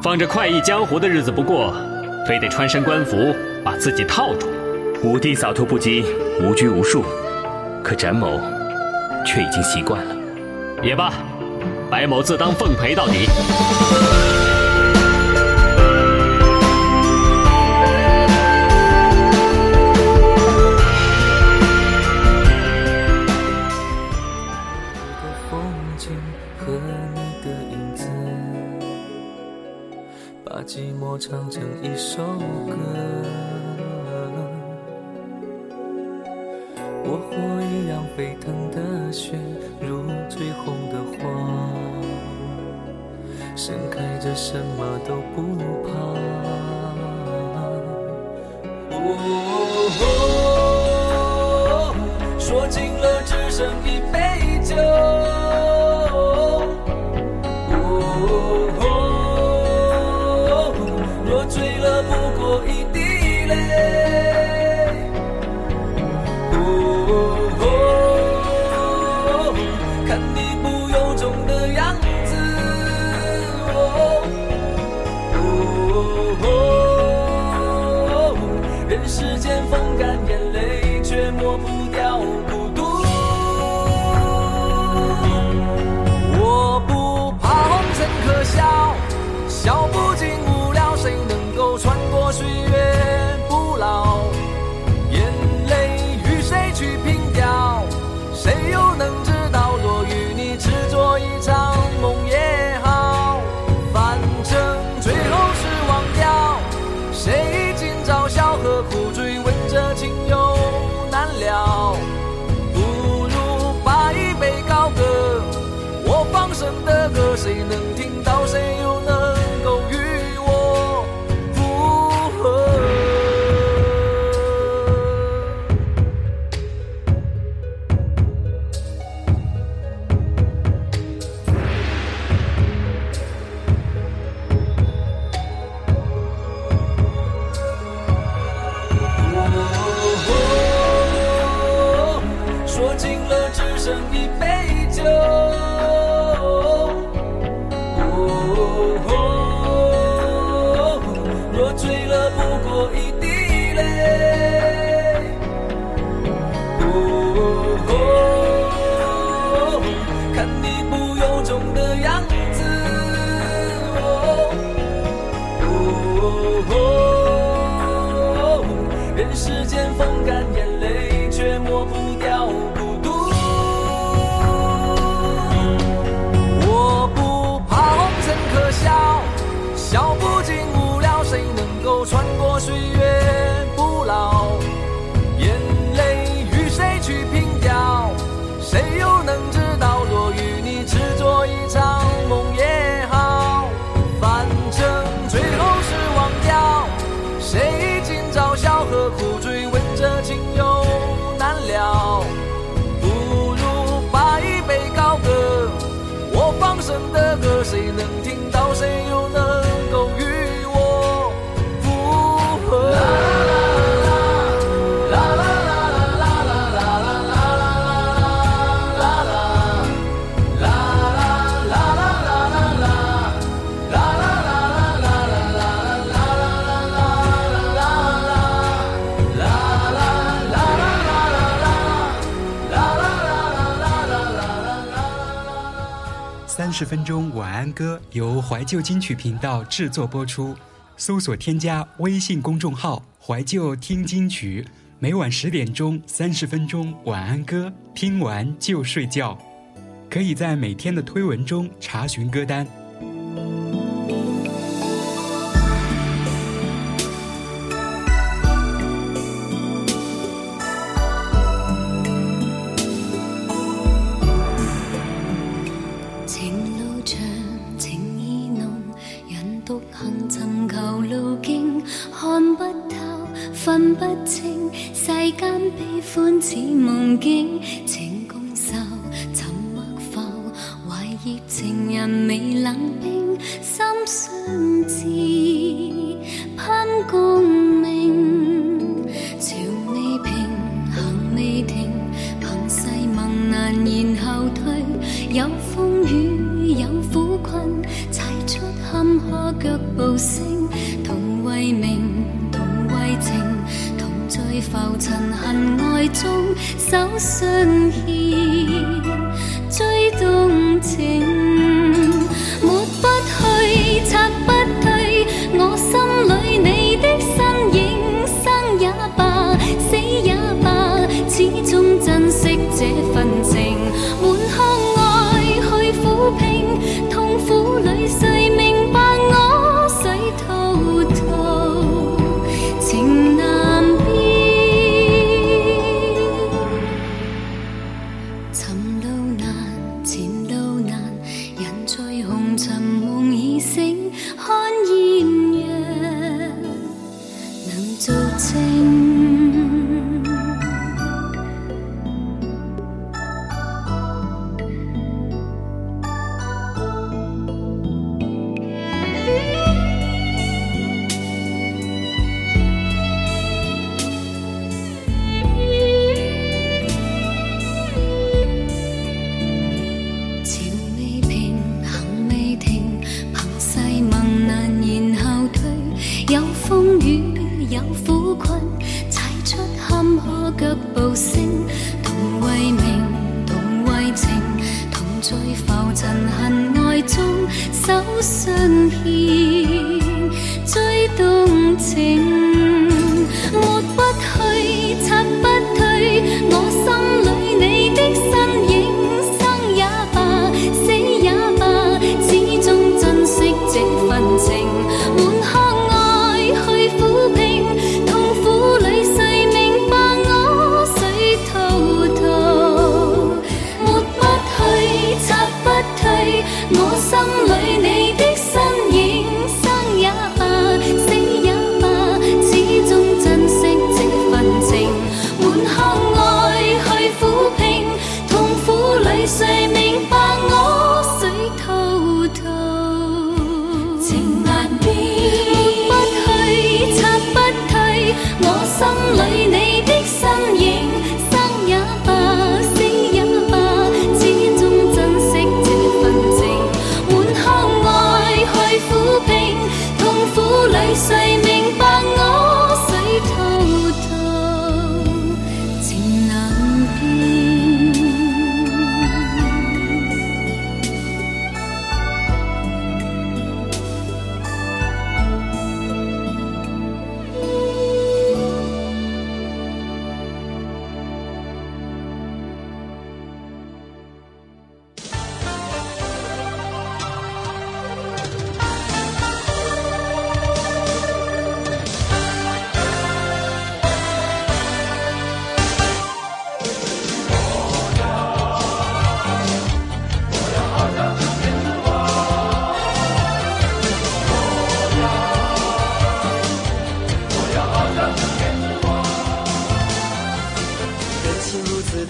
放着快意江湖的日子不过，非得穿身官服把自己套住。武帝洒脱不羁，无拘无束，可展某却已经习惯了。也罢，白某自当奉陪到底。唱成一首歌，我火一样沸腾的血，如最红的花，盛开着什么都不怕。哦说尽了只剩一杯。十分钟晚安歌由怀旧金曲频道制作播出，搜索添加微信公众号“怀旧听金曲”，每晚十点钟三十分钟晚安歌，听完就睡觉，可以在每天的推文中查询歌单。悲欢似梦境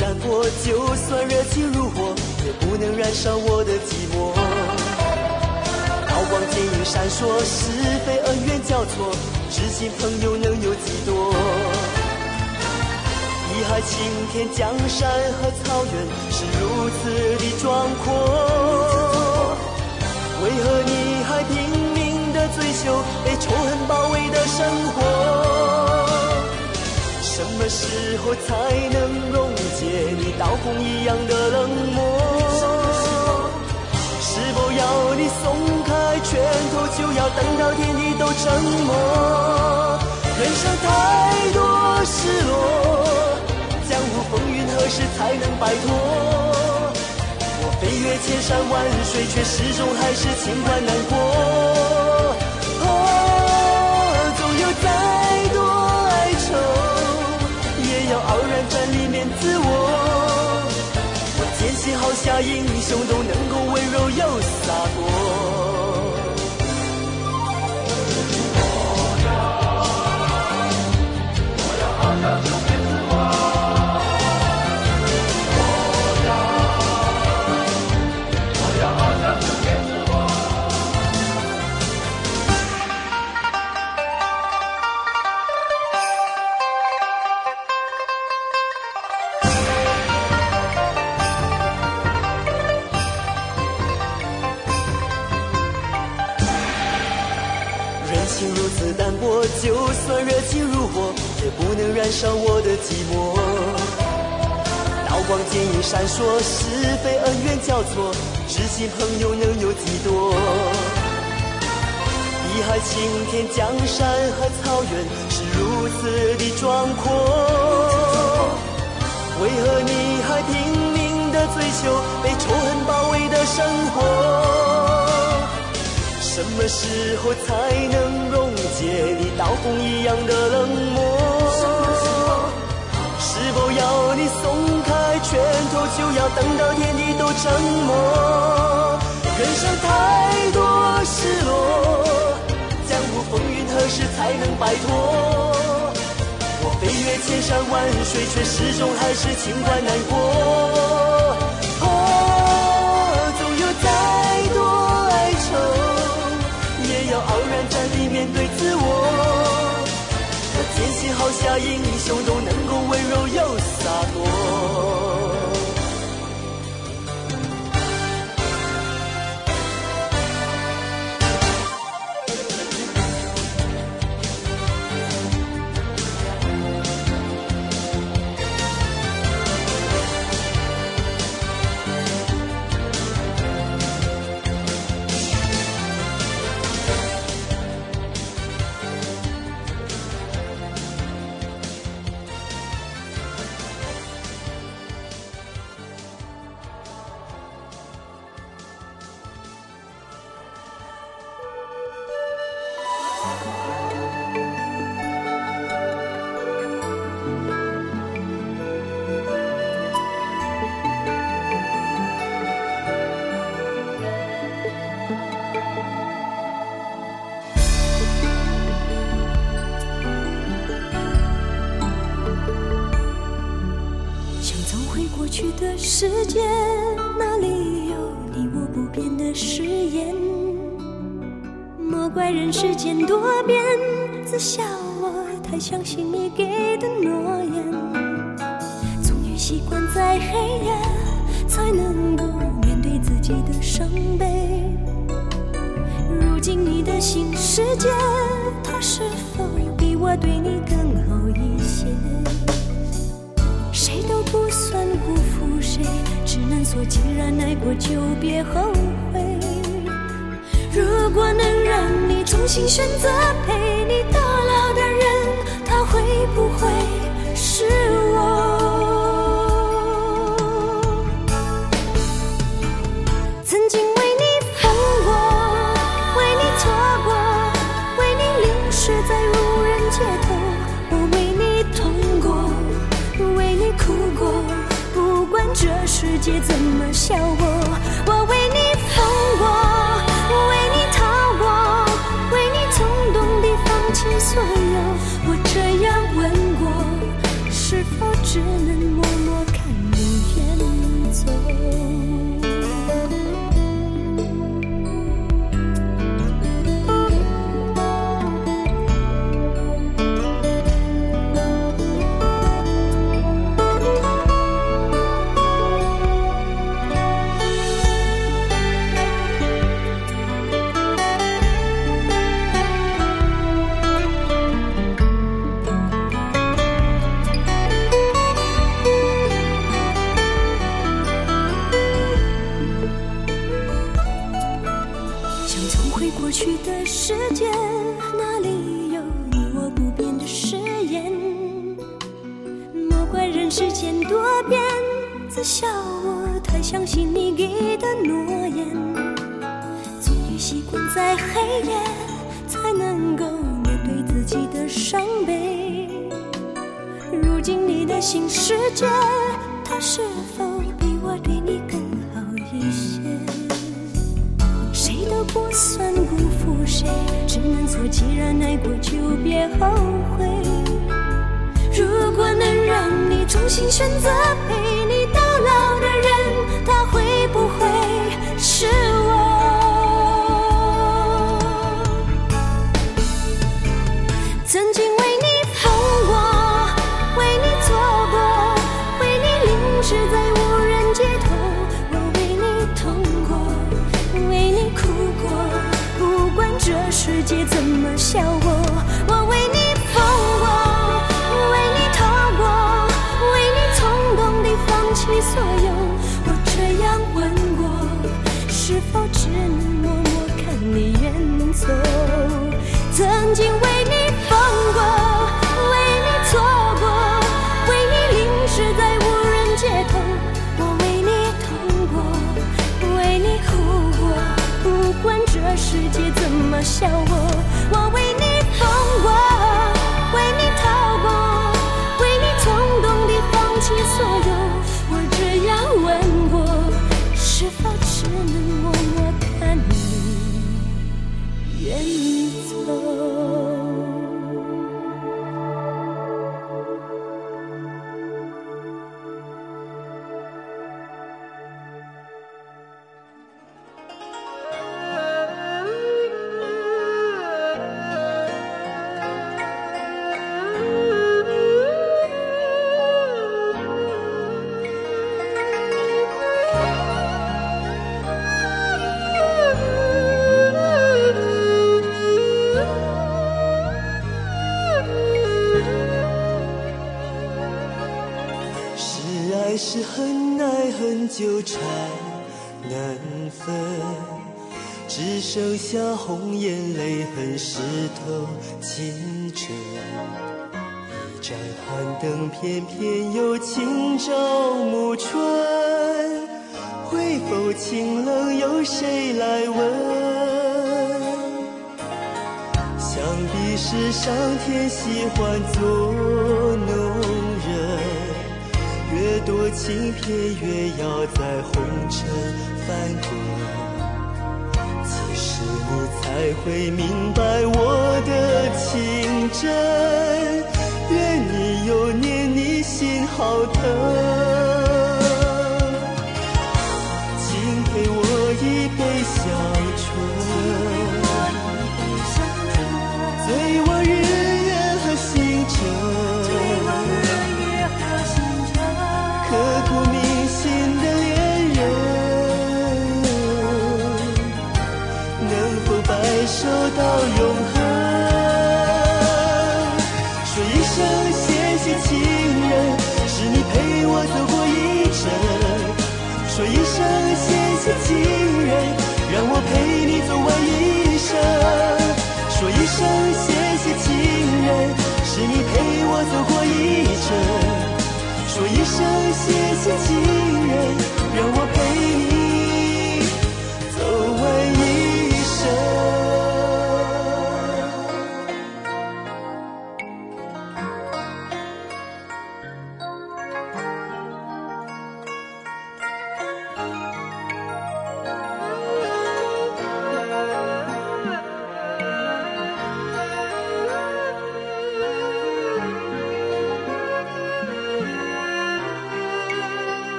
难过，就算热情如火，也不能燃烧我的寂寞。刀光剑影闪烁，是非恩怨交错，知心朋友能有几多？一海青天，江山和草原是如此的壮阔。为何你还拼命的追求被仇恨包围的生活？什么时候才能融？你刀锋一样的冷漠。是否要你松开拳头，就要等到天地都沉默？人生太多失落，江湖风云何时才能摆脱？我飞越千山万水，却始终还是情关难过。不能燃烧我的寂寞。刀光剑影闪烁，是非恩怨交错，知心朋友能有几多？碧海青天，江山和草原是如此的壮阔，为何你还拼命的追求被仇恨包围的生活？什么时候才能溶解你刀锋一样的冷漠？你松开拳头，就要等到天地都沉默？人生太多失落，江湖风云何时才能摆脱？我飞越千山万水，却始终还是情关难过。哦，总有再多哀愁，也要傲然站立面对自我。我坚信，好侠英雄都能够温柔又走回过去的时间，那里有你我不变的誓言。莫怪人世间多变，自笑我太相信你给的诺言。终于习惯在黑夜，才能够面对自己的伤悲。如今你的新世界，它是否比我对你更好一不算辜负谁，只能说既然爱过就别后悔。如果能让你重新选择陪你到老的人，他会不会是这世界怎么笑我，我为你世界，那里有你我不变的誓言。莫怪人世间多变，自笑我太相信你给的诺言。终于习惯在黑夜，才能够面对自己的伤悲。如今你的新世界，它是否比我对你不算辜负谁，只能说既然爱过就别后悔。如果能让你重新选择陪界怎么笑我？我为你疯过，为你逃过，为你冲动地放弃所有。我这样问过，是否只能默默看你远走？曾经为你疯过，为你错过，为你淋湿在无人街头。我为你痛过，为你哭过，不管这世界怎么笑偏偏又轻照暮春，会否清冷，有谁来问？想必是上天喜欢做弄人，越多情偏越要在红尘翻滚。其实你才会明白我的情真，怨你又念，你心好疼。这些心情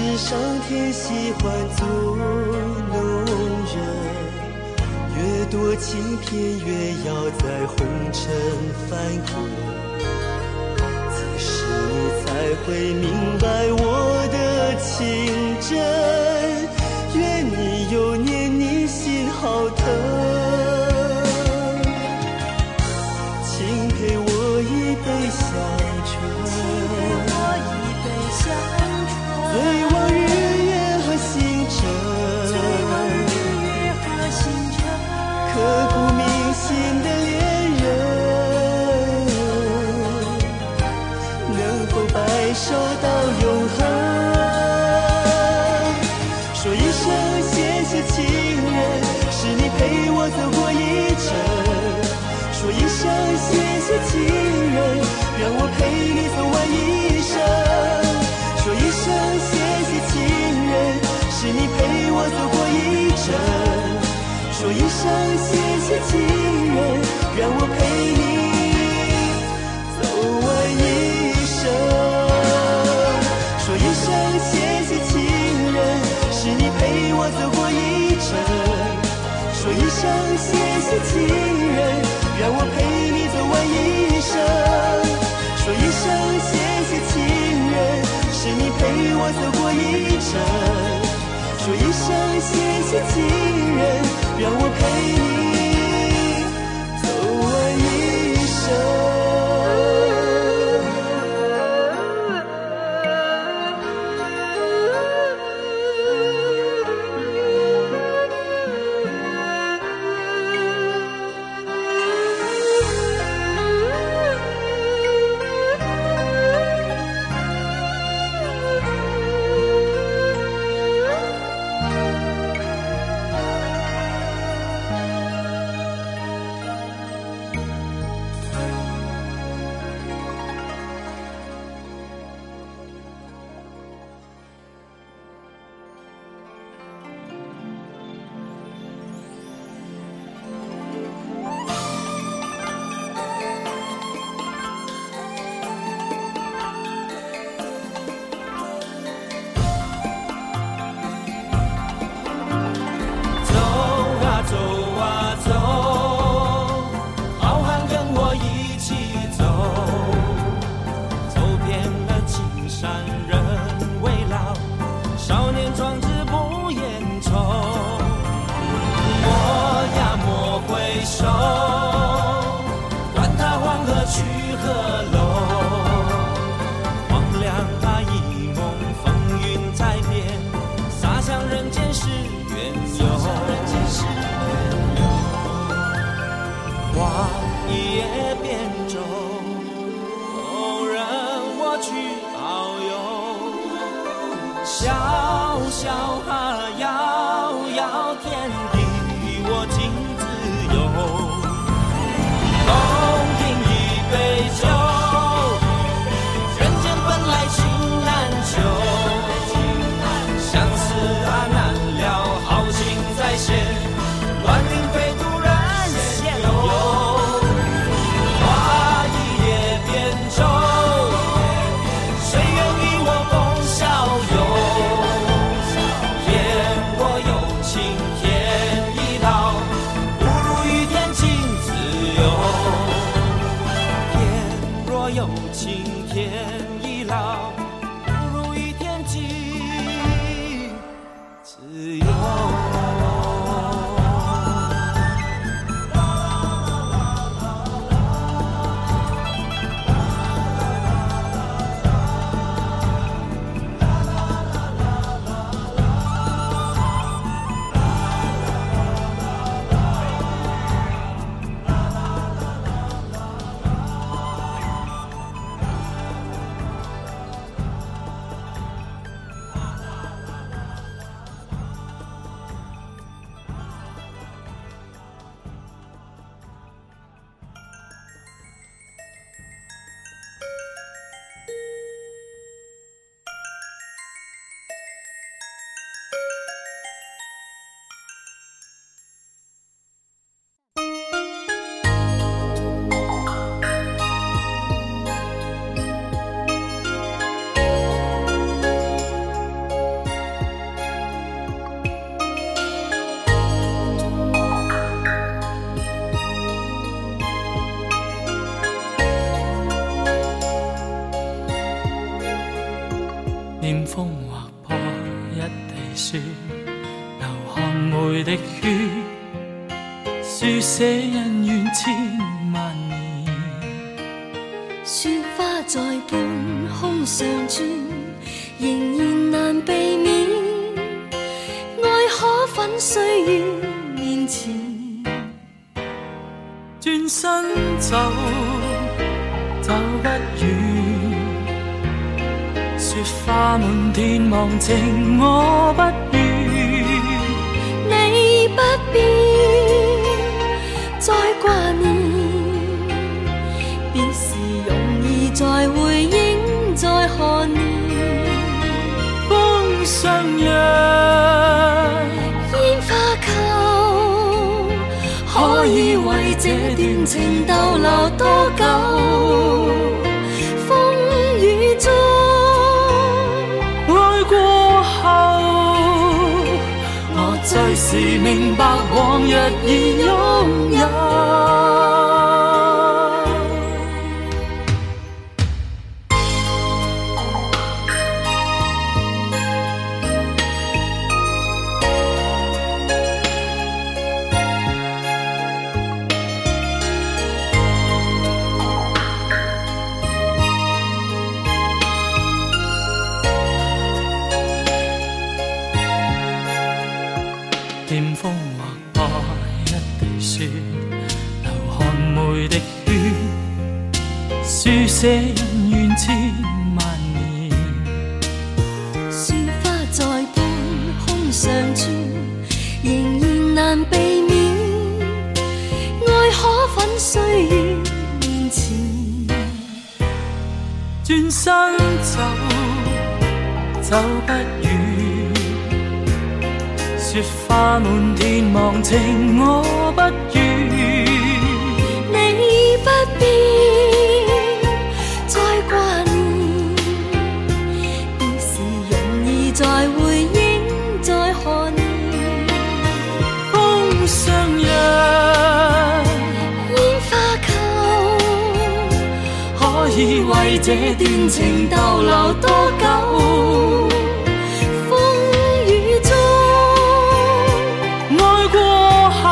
是上天喜欢做弄人，越多情片越要在红尘翻滚。此时你才会明白我的情真，愿你有念，你心好疼。让我陪你走完一生。说一声谢谢情人，是你陪我走过一程。说一声谢谢情人，让我陪你走完一生。说一声谢谢情人，是你陪我走过一程。说一声谢谢情人，让我陪你转身走，走不远。雪花滿天忘情，我不願。你不必再挂念，別時容易再回应再看念。風相情逗留多久？风雨中爱过后，我最是明白往日已拥有。这段情逗留多久？风雨中，爱过后，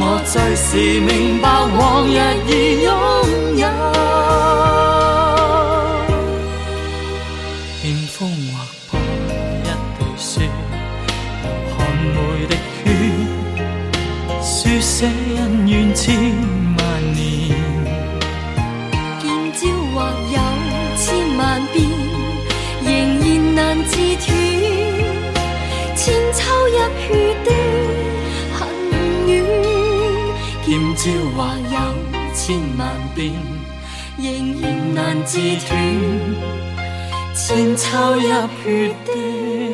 我最是明白往日。仍然难自断千秋泣血的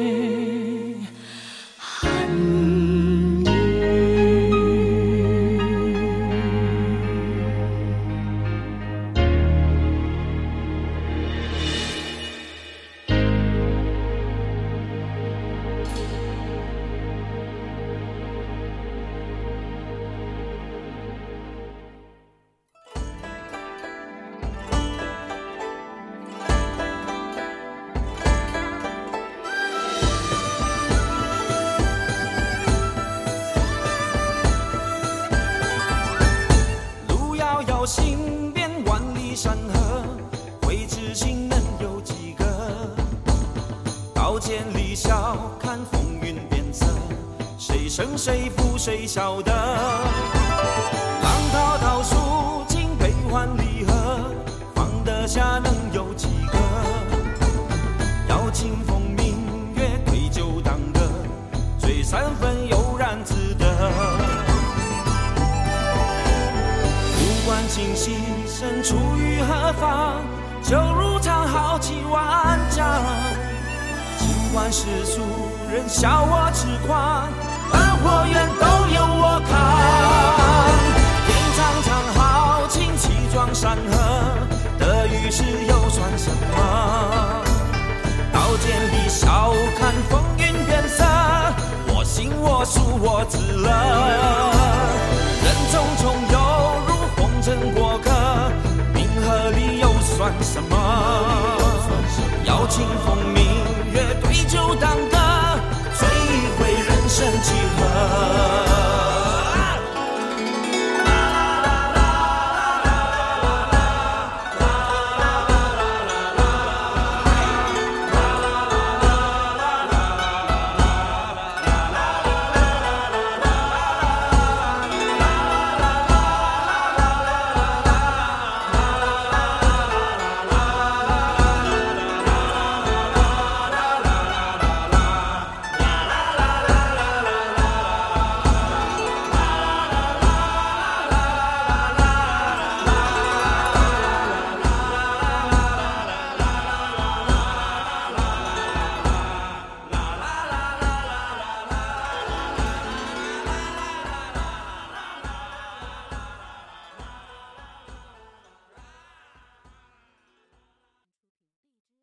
今夕身处于何方？酒入肠，豪情万丈。尽管世俗人笑我痴狂，恩或怨都由我扛。天苍苍，豪情气壮山河，得与失又算什么？刀剑里笑看风云变色，我行我素，我自乐。人匆匆。什么？要清风明月对酒当歌。